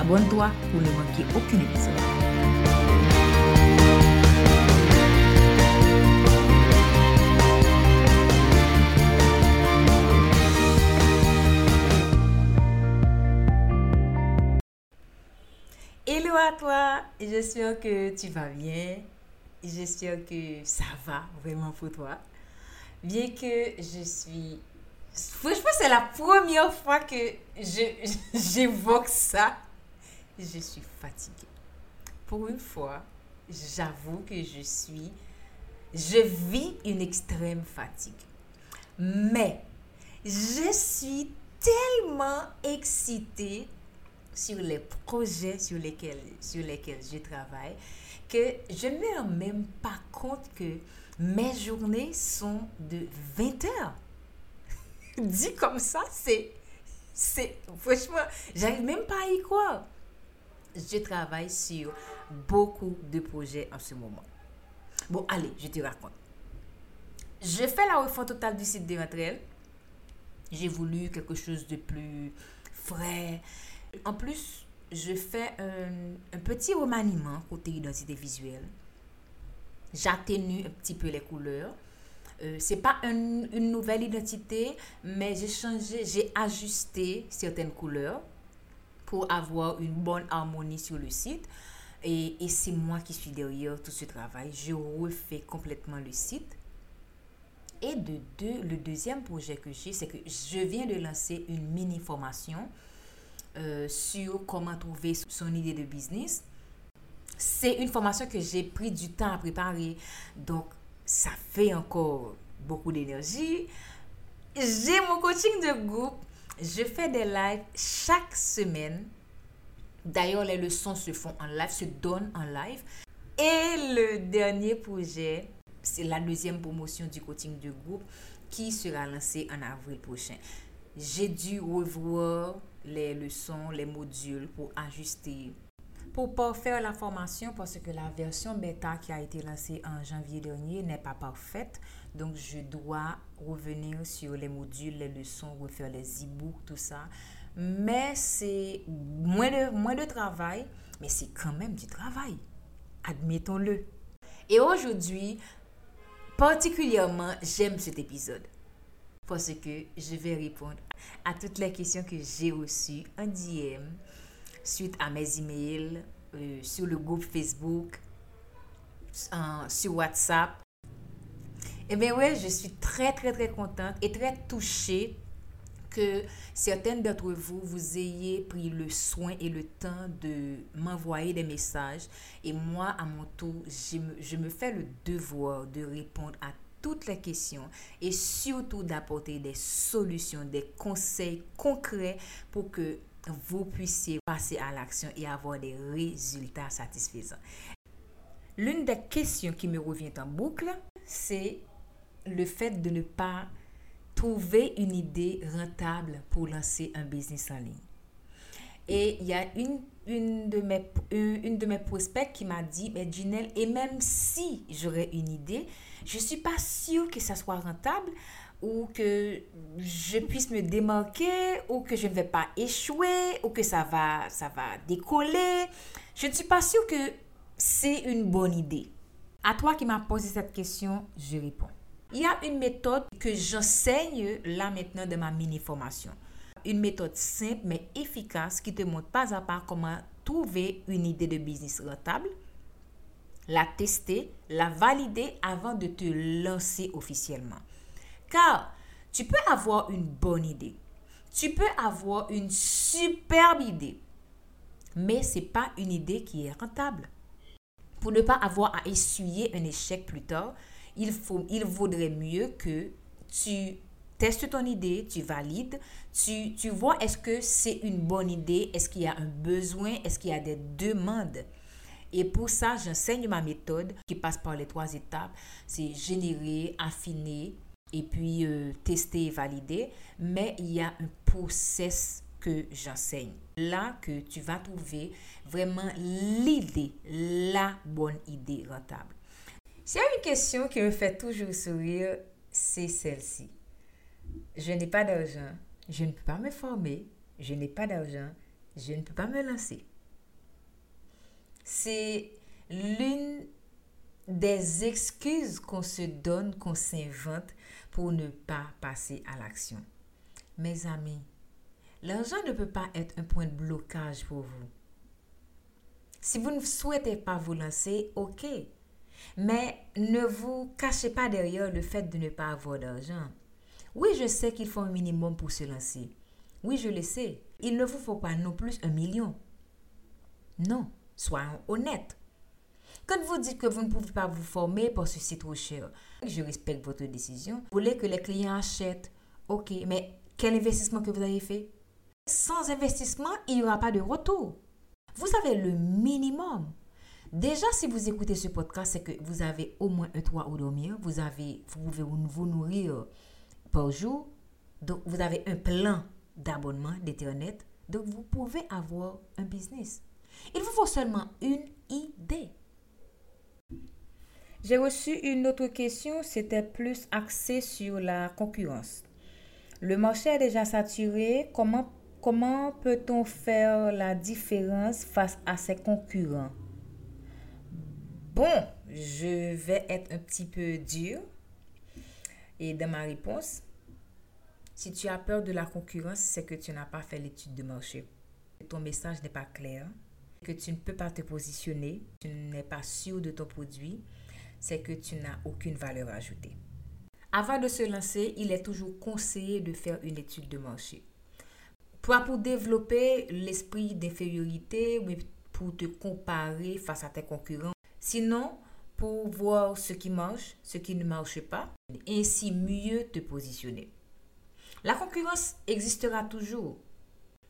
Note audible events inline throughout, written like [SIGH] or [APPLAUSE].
Abonne-toi pour ne manquer aucun épisode. Hello à toi, j'espère que tu vas bien, j'espère que ça va vraiment pour toi. Bien que je suis Franchement, c'est la première fois que [LAUGHS] j'évoque ça. Je suis fatiguée. Pour une fois, j'avoue que je suis... Je vis une extrême fatigue. Mais, je suis tellement excitée sur les projets sur lesquels, sur lesquels je travaille que je ne me rends même pas compte que mes journées sont de 20 heures. [LAUGHS] dit comme ça, c'est. c'est franchement, j'arrive même pas à y croire. Je travaille sur beaucoup de projets en ce moment. Bon, allez, je te raconte. Je fais la refonte totale du site de Rentrel. J'ai voulu quelque chose de plus frais. En plus, je fais un, un petit remaniement côté identité visuelle. J'atténue un petit peu les couleurs. Euh, c'est pas une nouvelle identité, mais j'ai changé, j'ai ajusté certaines couleurs pour avoir une bonne harmonie sur le site. Et, et c'est moi qui suis derrière tout ce travail. Je refais complètement le site. Et de deux, le deuxième projet que j'ai, c'est que je viens de lancer une mini formation euh, sur comment trouver son idée de business. C'est une formation que j'ai pris du temps à préparer. Donc, ça fait encore beaucoup d'énergie. J'ai mon coaching de groupe. Je fais des lives chaque semaine. D'ailleurs, les leçons se font en live, se donnent en live. Et le dernier projet, c'est la deuxième promotion du coaching de groupe qui sera lancée en avril prochain. J'ai dû revoir les leçons, les modules pour ajuster pour pas faire la formation parce que la version bêta qui a été lancée en janvier dernier n'est pas parfaite. Donc, je dois revenir sur les modules, les leçons, refaire les e-books, tout ça. Mais c'est moins de, moins de travail, mais c'est quand même du travail. Admettons-le. Et aujourd'hui, particulièrement, j'aime cet épisode parce que je vais répondre à toutes les questions que j'ai reçues en DM suite à mes emails, euh, sur le groupe Facebook, sur WhatsApp. Eh bien ouais, je suis très très très contente et très touchée que certaines d'entre vous, vous ayez pris le soin et le temps de m'envoyer des messages. Et moi, à mon tour, je me, je me fais le devoir de répondre à toutes les questions et surtout d'apporter des solutions, des conseils concrets pour que vous puissiez passer à l'action et avoir des résultats satisfaisants. L'une des questions qui me revient en boucle, c'est le fait de ne pas trouver une idée rentable pour lancer un business en ligne. Et il y a une, une, de, mes, une de mes prospects qui m'a dit, mais Ginelle, et même si j'aurais une idée, je ne suis pas sûre que ça soit rentable ou que je puisse me démarquer, ou que je ne vais pas échouer, ou que ça va, ça va décoller. Je ne suis pas sûre que c'est une bonne idée. À toi qui m'as posé cette question, je réponds. Il y a une méthode que j'enseigne là maintenant de ma mini-formation. une méthode simple mais efficace qui te montre pas à pas comment trouver une idée de business rentable, la tester, la valider avant de te lancer officiellement. Car tu peux avoir une bonne idée, tu peux avoir une superbe idée, mais ce n'est pas une idée qui est rentable. Pour ne pas avoir à essuyer un échec plus tard, il, faut, il vaudrait mieux que tu testes ton idée, tu valides, tu, tu vois est-ce que c'est une bonne idée, est-ce qu'il y a un besoin, est-ce qu'il y a des demandes. Et pour ça, j'enseigne ma méthode qui passe par les trois étapes. C'est générer, affiner et puis euh, tester et valider. Mais il y a un process que j'enseigne. Là que tu vas trouver vraiment l'idée, la bonne idée rentable. S'il y a une question qui me fait toujours sourire, c'est celle-ci. Je n'ai pas d'argent, je ne peux pas me former, je n'ai pas d'argent, je ne peux pas me lancer. C'est l'une des excuses qu'on se donne, qu'on s'invente pour ne pas passer à l'action. Mes amis, l'argent ne peut pas être un point de blocage pour vous. Si vous ne souhaitez pas vous lancer, ok. Mais ne vous cachez pas derrière le fait de ne pas avoir d'argent. Oui, je sais qu'il faut un minimum pour se lancer. Oui, je le sais. Il ne vous faut pas non plus un million. Non, soyons honnêtes. Quand vous dites que vous ne pouvez pas vous former parce que c'est trop cher, je respecte votre décision. Vous voulez que les clients achètent. Ok, mais quel investissement que vous avez fait? Sans investissement, il n'y aura pas de retour. Vous avez le minimum. Déjà, si vous écoutez ce podcast, c'est que vous avez au moins un toit où dormir. Vous, avez, vous pouvez vous nourrir par jour. Donc, vous avez un plan d'abonnement d'Internet. Donc, vous pouvez avoir un business. Il vous faut seulement une idée. J'ai reçu une autre question, c'était plus axé sur la concurrence. Le marché est déjà saturé. Comment, comment peut-on faire la différence face à ses concurrents? Bon, je vais être un petit peu dur. Et dans ma réponse, si tu as peur de la concurrence, c'est que tu n'as pas fait l'étude de marché. Ton message n'est pas clair, que tu ne peux pas te positionner, tu n'es pas sûr de ton produit, c'est que tu n'as aucune valeur ajoutée. Avant de se lancer, il est toujours conseillé de faire une étude de marché. Pas pour développer l'esprit d'infériorité, pour te comparer face à tes concurrents. Sinon, pour voir ce qui marche, ce qui ne marche pas, et ainsi mieux te positionner. La concurrence existera toujours.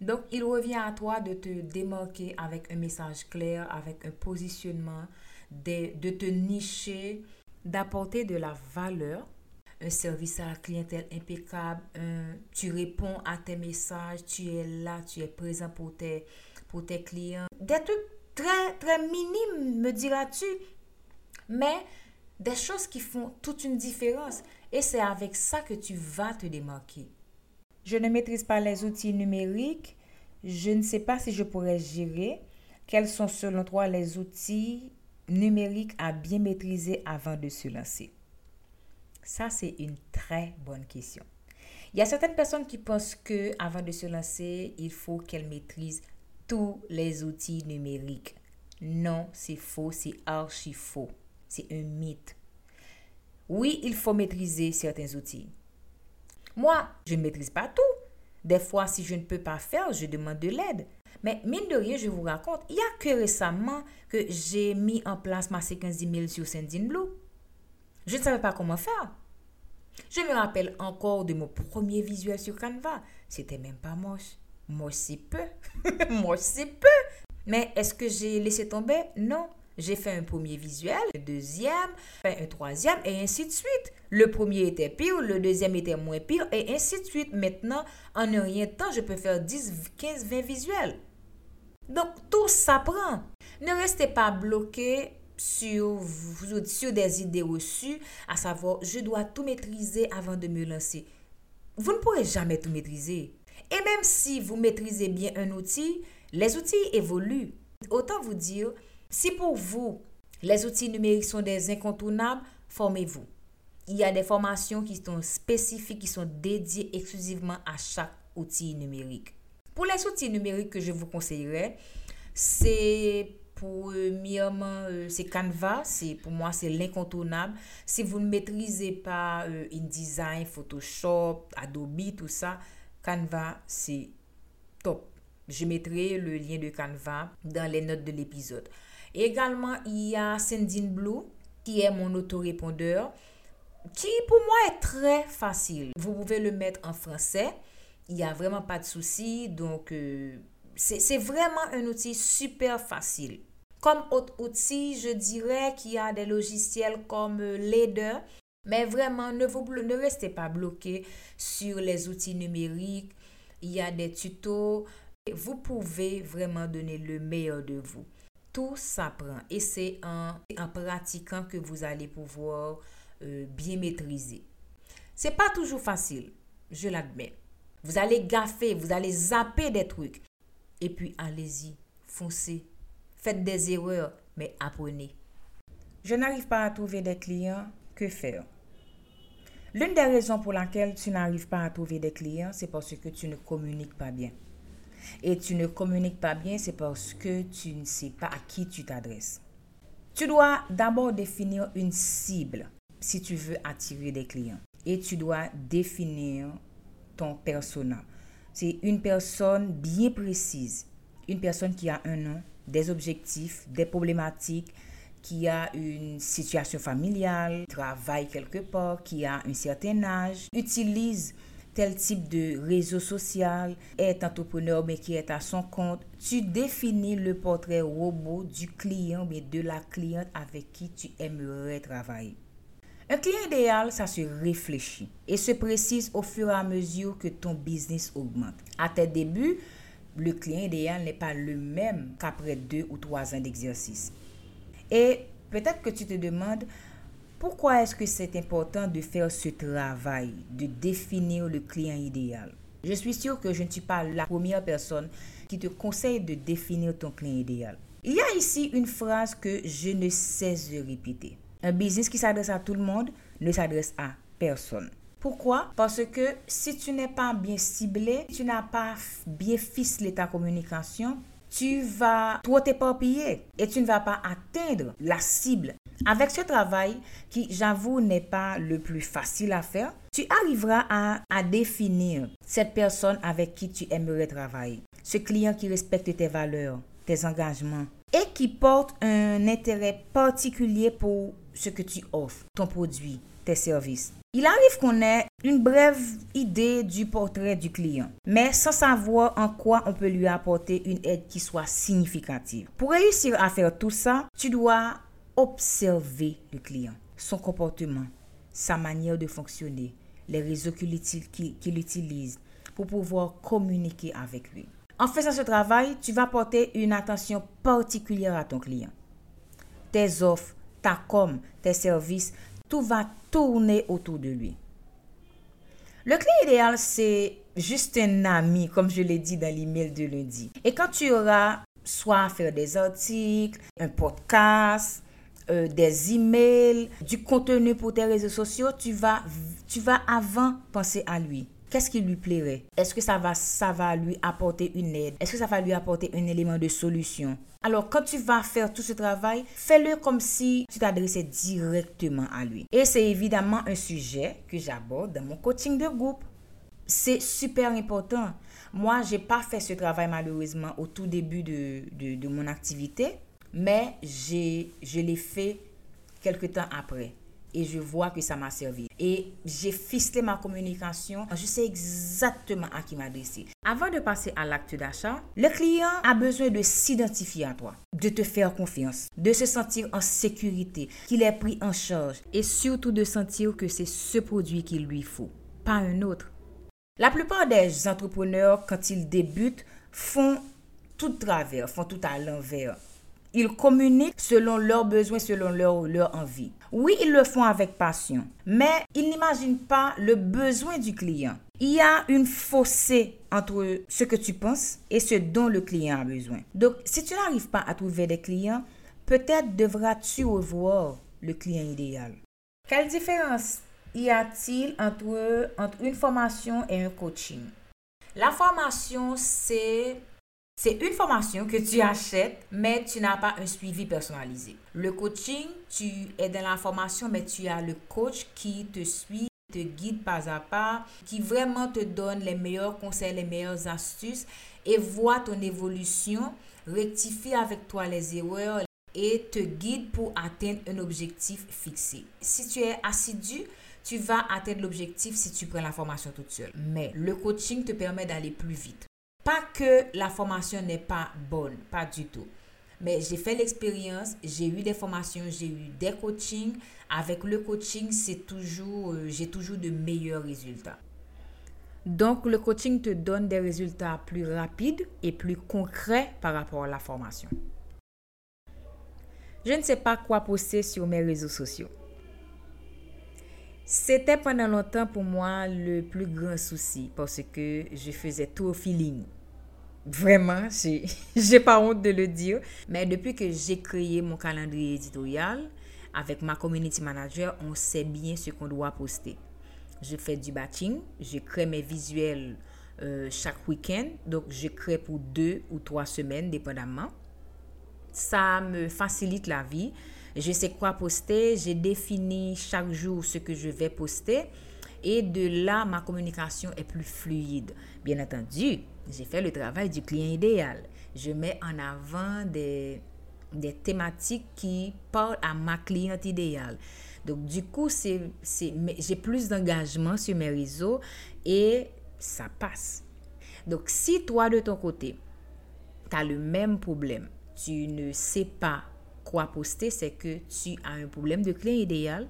Donc, il revient à toi de te démarquer avec un message clair, avec un positionnement, de, de te nicher, d'apporter de la valeur, un service à la clientèle impeccable, tu réponds à tes messages, tu es là, tu es présent pour tes, pour tes clients. Des trucs très, très minimes, me diras-tu, mais des choses qui font toute une différence. Et c'est avec ça que tu vas te démarquer. Je ne maîtrise pas les outils numériques. Je ne sais pas si je pourrais gérer. Quels sont selon toi les outils numériques à bien maîtriser avant de se lancer? Ça, c'est une très bonne question. Il y a certaines personnes qui pensent que avant de se lancer, il faut qu'elles maîtrisent tous les outils numériques. Non, c'est faux, c'est archi faux. C'est un mythe. Oui, il faut maîtriser certains outils. Moi, je ne maîtrise pas tout. Des fois, si je ne peux pas faire, je demande de l'aide. Mais mine de rien, je vous raconte, il n'y a que récemment que j'ai mis en place ma séquence d'email sur Sendinblue. Je ne savais pas comment faire. Je me rappelle encore de mon premier visuel sur Canva. C'était même pas moche. Moche c'est peu. [LAUGHS] moche c'est peu. Mais est-ce que j'ai laissé tomber? Non. J'ai fait un premier visuel, un deuxième, un troisième et ainsi de suite. Le premier était pire, le deuxième était moins pire et ainsi de suite. Maintenant, en un rien de temps, je peux faire 10, 15, 20 visuels. Donc, tout s'apprend. Ne restez pas bloqué sur, sur des idées reçues, à savoir, je dois tout maîtriser avant de me lancer. Vous ne pourrez jamais tout maîtriser. Et même si vous maîtrisez bien un outil, les outils évoluent. Autant vous dire, si pour vous, les outils numériques sont des incontournables, formez-vous. Il y a des formations qui sont spécifiques, qui sont dédiées exclusivement à chaque outils numériques. Pour les outils numériques que je vous conseillerais, c'est premièrement, euh, c'est Canva. Pour moi, c'est l'incontournable. Si vous ne maîtrisez pas euh, InDesign, Photoshop, Adobe, tout ça, Canva, c'est top. Je mettrai le lien de Canva dans les notes de l'épisode. Également, il y a Sendinblue, qui est mon autorépondeur, qui pour moi est très facile. Vous pouvez le mettre en français. Il n'y a vraiment pas de souci. Donc, euh, c'est vraiment un outil super facile. Comme autre outil, je dirais qu'il y a des logiciels comme Leader. Mais vraiment, ne, vous, ne restez pas bloqué sur les outils numériques. Il y a des tutos. Vous pouvez vraiment donner le meilleur de vous. Tout s'apprend et c'est en, en, pratiquant que vous allez pouvoir euh, bien maîtriser. C'est pas toujours facile, je l'admets. Vous allez gaffer, vous allez zapper des trucs. Et puis allez-y, foncez. Faites des erreurs, mais apprenez. Je n'arrive pas à trouver des clients. Que faire? L'une des raisons pour laquelle tu n'arrives pas à trouver des clients, c'est parce que tu ne communiques pas bien. Et tu ne communiques pas bien, c'est parce que tu ne sais pas à qui tu t'adresses. Tu dois d'abord définir une cible si tu veux attirer des clients. Et tu dois définir ton persona. C'est une personne bien précise, une personne qui a un nom, des objectifs, des problématiques, qui a une situation familiale, travaille quelque part, qui a un certain âge, utilise tel type de réseau social, est entrepreneur mais qui est à son compte. Tu définis le portrait robot du client mais de la cliente avec qui tu aimerais travailler. Un client idéal, ça se réfléchit et se précise au fur et à mesure que ton business augmente. À tes débuts, le client idéal n'est pas le même qu'après deux ou trois ans d'exercice. Et peut-être que tu te demandes pourquoi est-ce que c'est important de faire ce travail, de définir le client idéal? Je suis sûre que je ne suis pas la première personne qui te conseille de définir ton client idéal. Il y a ici une phrase que je ne cesse de répéter. Un business qui s'adresse à tout le monde ne s'adresse à personne. Pourquoi? Parce que si tu n'es pas bien ciblé, tu n'as pas bien ficelé ta communication, tu vas trop t'éparpiller et tu ne vas pas atteindre la cible. Avec ce travail, qui j'avoue n'est pas le plus facile à faire, tu arriveras à définir cette personne avec qui tu aimerais travailler. Ce client qui respecte tes valeurs, tes engagements et qui porte un intérêt particulier pour ce que tu offres, ton produit, tes services. Il arrive qu'on ait une brève idée du portrait du client, mais sans savoir en quoi on peut lui apporter une aide qui soit significative. Pour réussir à faire tout ça, tu dois observer le client, son comportement, sa manière de fonctionner, les réseaux qu'il utilise pour pouvoir communiquer avec lui. En faisant ce travail, tu vas porter une attention particulière à ton client. Tes offres, ta com, tes services, tout va tourner autour de lui. Le client idéal, c'est juste un ami, comme je l'ai dit dans l'email de lundi. Et quand tu auras soit à faire des articles, un podcast, euh, des emails, du contenu pour tes réseaux sociaux, tu vas, tu vas avant penser à lui. Qu'est-ce qui lui plairait? Est-ce que ça va, ça va lui apporter une aide? Est-ce que ça va lui apporter un élément de solution? Alors, quand tu vas faire tout ce travail, fais-le comme si tu t'adressais directement à lui. Et c'est évidemment un sujet que j'aborde dans mon coaching de groupe. C'est super important. Moi, j'ai pas fait ce travail malheureusement au tout début de, de, de mon activité, mais je l'ai fait quelque temps après et je vois que ça m'a servi. Et j'ai ficelé ma communication. Je sais exactement à qui m'adresser. Avant de passer à l'acte d'achat, le client a besoin de s'identifier à toi, de te faire confiance, de se sentir en sécurité, qu'il est pris en charge et surtout de sentir que c'est ce produit qu'il lui faut, pas un autre. La plupart des entrepreneurs, quand ils débutent, font tout travers, font tout à l'envers. Ils communiquent selon leurs besoins, selon leur, leur envie. Oui, ils le font avec passion, mais ils n'imaginent pas le besoin du client. Il y a une fossé entre ce que tu penses et ce dont le client a besoin. Donc, si tu n'arrives pas à trouver des clients, peut-être devras-tu revoir le client idéal. Quelle différence y a-t-il entre, entre une formation et un coaching? La formation, c'est c'est une formation que tu achètes, mais tu n'as pas un suivi personnalisé. Le coaching, tu es dans la formation, mais tu as le coach qui te suit, te guide pas à pas, qui vraiment te donne les meilleurs conseils, les meilleures astuces et voit ton évolution, rectifie avec toi les erreurs et te guide pour atteindre un objectif fixé. Si tu es assidu, tu vas atteindre l'objectif si tu prends la formation toute seule. Mais le coaching te permet d'aller plus vite. Pas que la formation n'est pas bonne, pas du tout. Mais j'ai fait l'expérience, j'ai eu des formations, j'ai eu des coachings. Avec le coaching, c'est toujours, euh, j'ai toujours de meilleurs résultats. Donc, le coaching te donne des résultats plus rapides et plus concrets par rapport à la formation. Je ne sais pas quoi poster sur mes réseaux sociaux. C'était pendant longtemps pour moi le plus grand souci parce que je faisais tout au feeling. Vraiment, [LAUGHS] j'ai pas honte de le dire. Mais depuis que j'ai créé mon calendrier éditorial avec ma community manager, on sait bien ce qu'on doit poster. Je fais du batching, je crée mes visuels euh, chaque week-end. Donc, je crée pour deux ou trois semaines, dépendamment. Ça me facilite la vie. Je sais quoi poster. J'ai défini chaque jour ce que je vais poster. Et de là, ma communication est plus fluide. Bien entendu, j'ai fait le travail du client idéal. Je mets en avant des, des thématiques qui parlent à ma cliente idéale. Donc, du coup, j'ai plus d'engagement sur mes réseaux et ça passe. Donc, si toi, de ton côté, tu as le même problème, tu ne sais pas quoi poster, c'est que tu as un problème de client idéal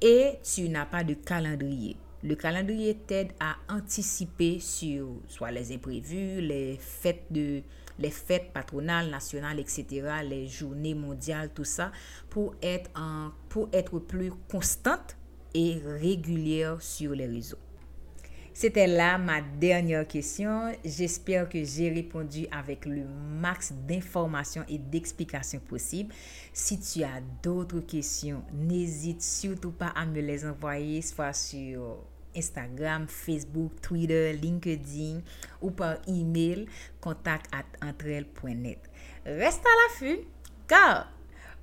et tu n'as pas de calendrier. Le calendrier t'aide à anticiper sur soit les imprévus, les fêtes de les fêtes patronales, nationales, etc., les journées mondiales, tout ça, pour être, en, pour être plus constante et régulière sur les réseaux. C'était là ma dernière question. J'espère que j'ai répondu avec le max d'informations et d'explications possibles. Si tu as d'autres questions, n'hésite surtout pas à me les envoyer, soit sur Instagram, Facebook, Twitter, LinkedIn ou par email contact. Reste à l'affût car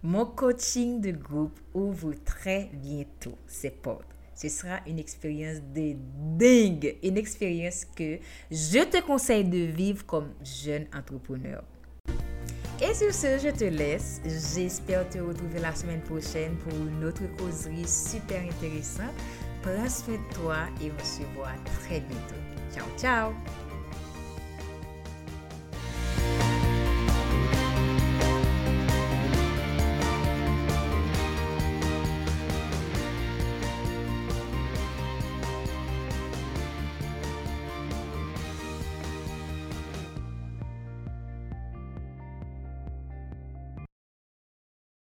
mon coaching de groupe ouvre très bientôt ses portes. Ce sera une expérience de dingue, une expérience que je te conseille de vivre comme jeune entrepreneur. Et sur ce, je te laisse. J'espère te retrouver la semaine prochaine pour une autre causerie super intéressante. Prends soin de toi et on se voit très bientôt. Ciao, ciao!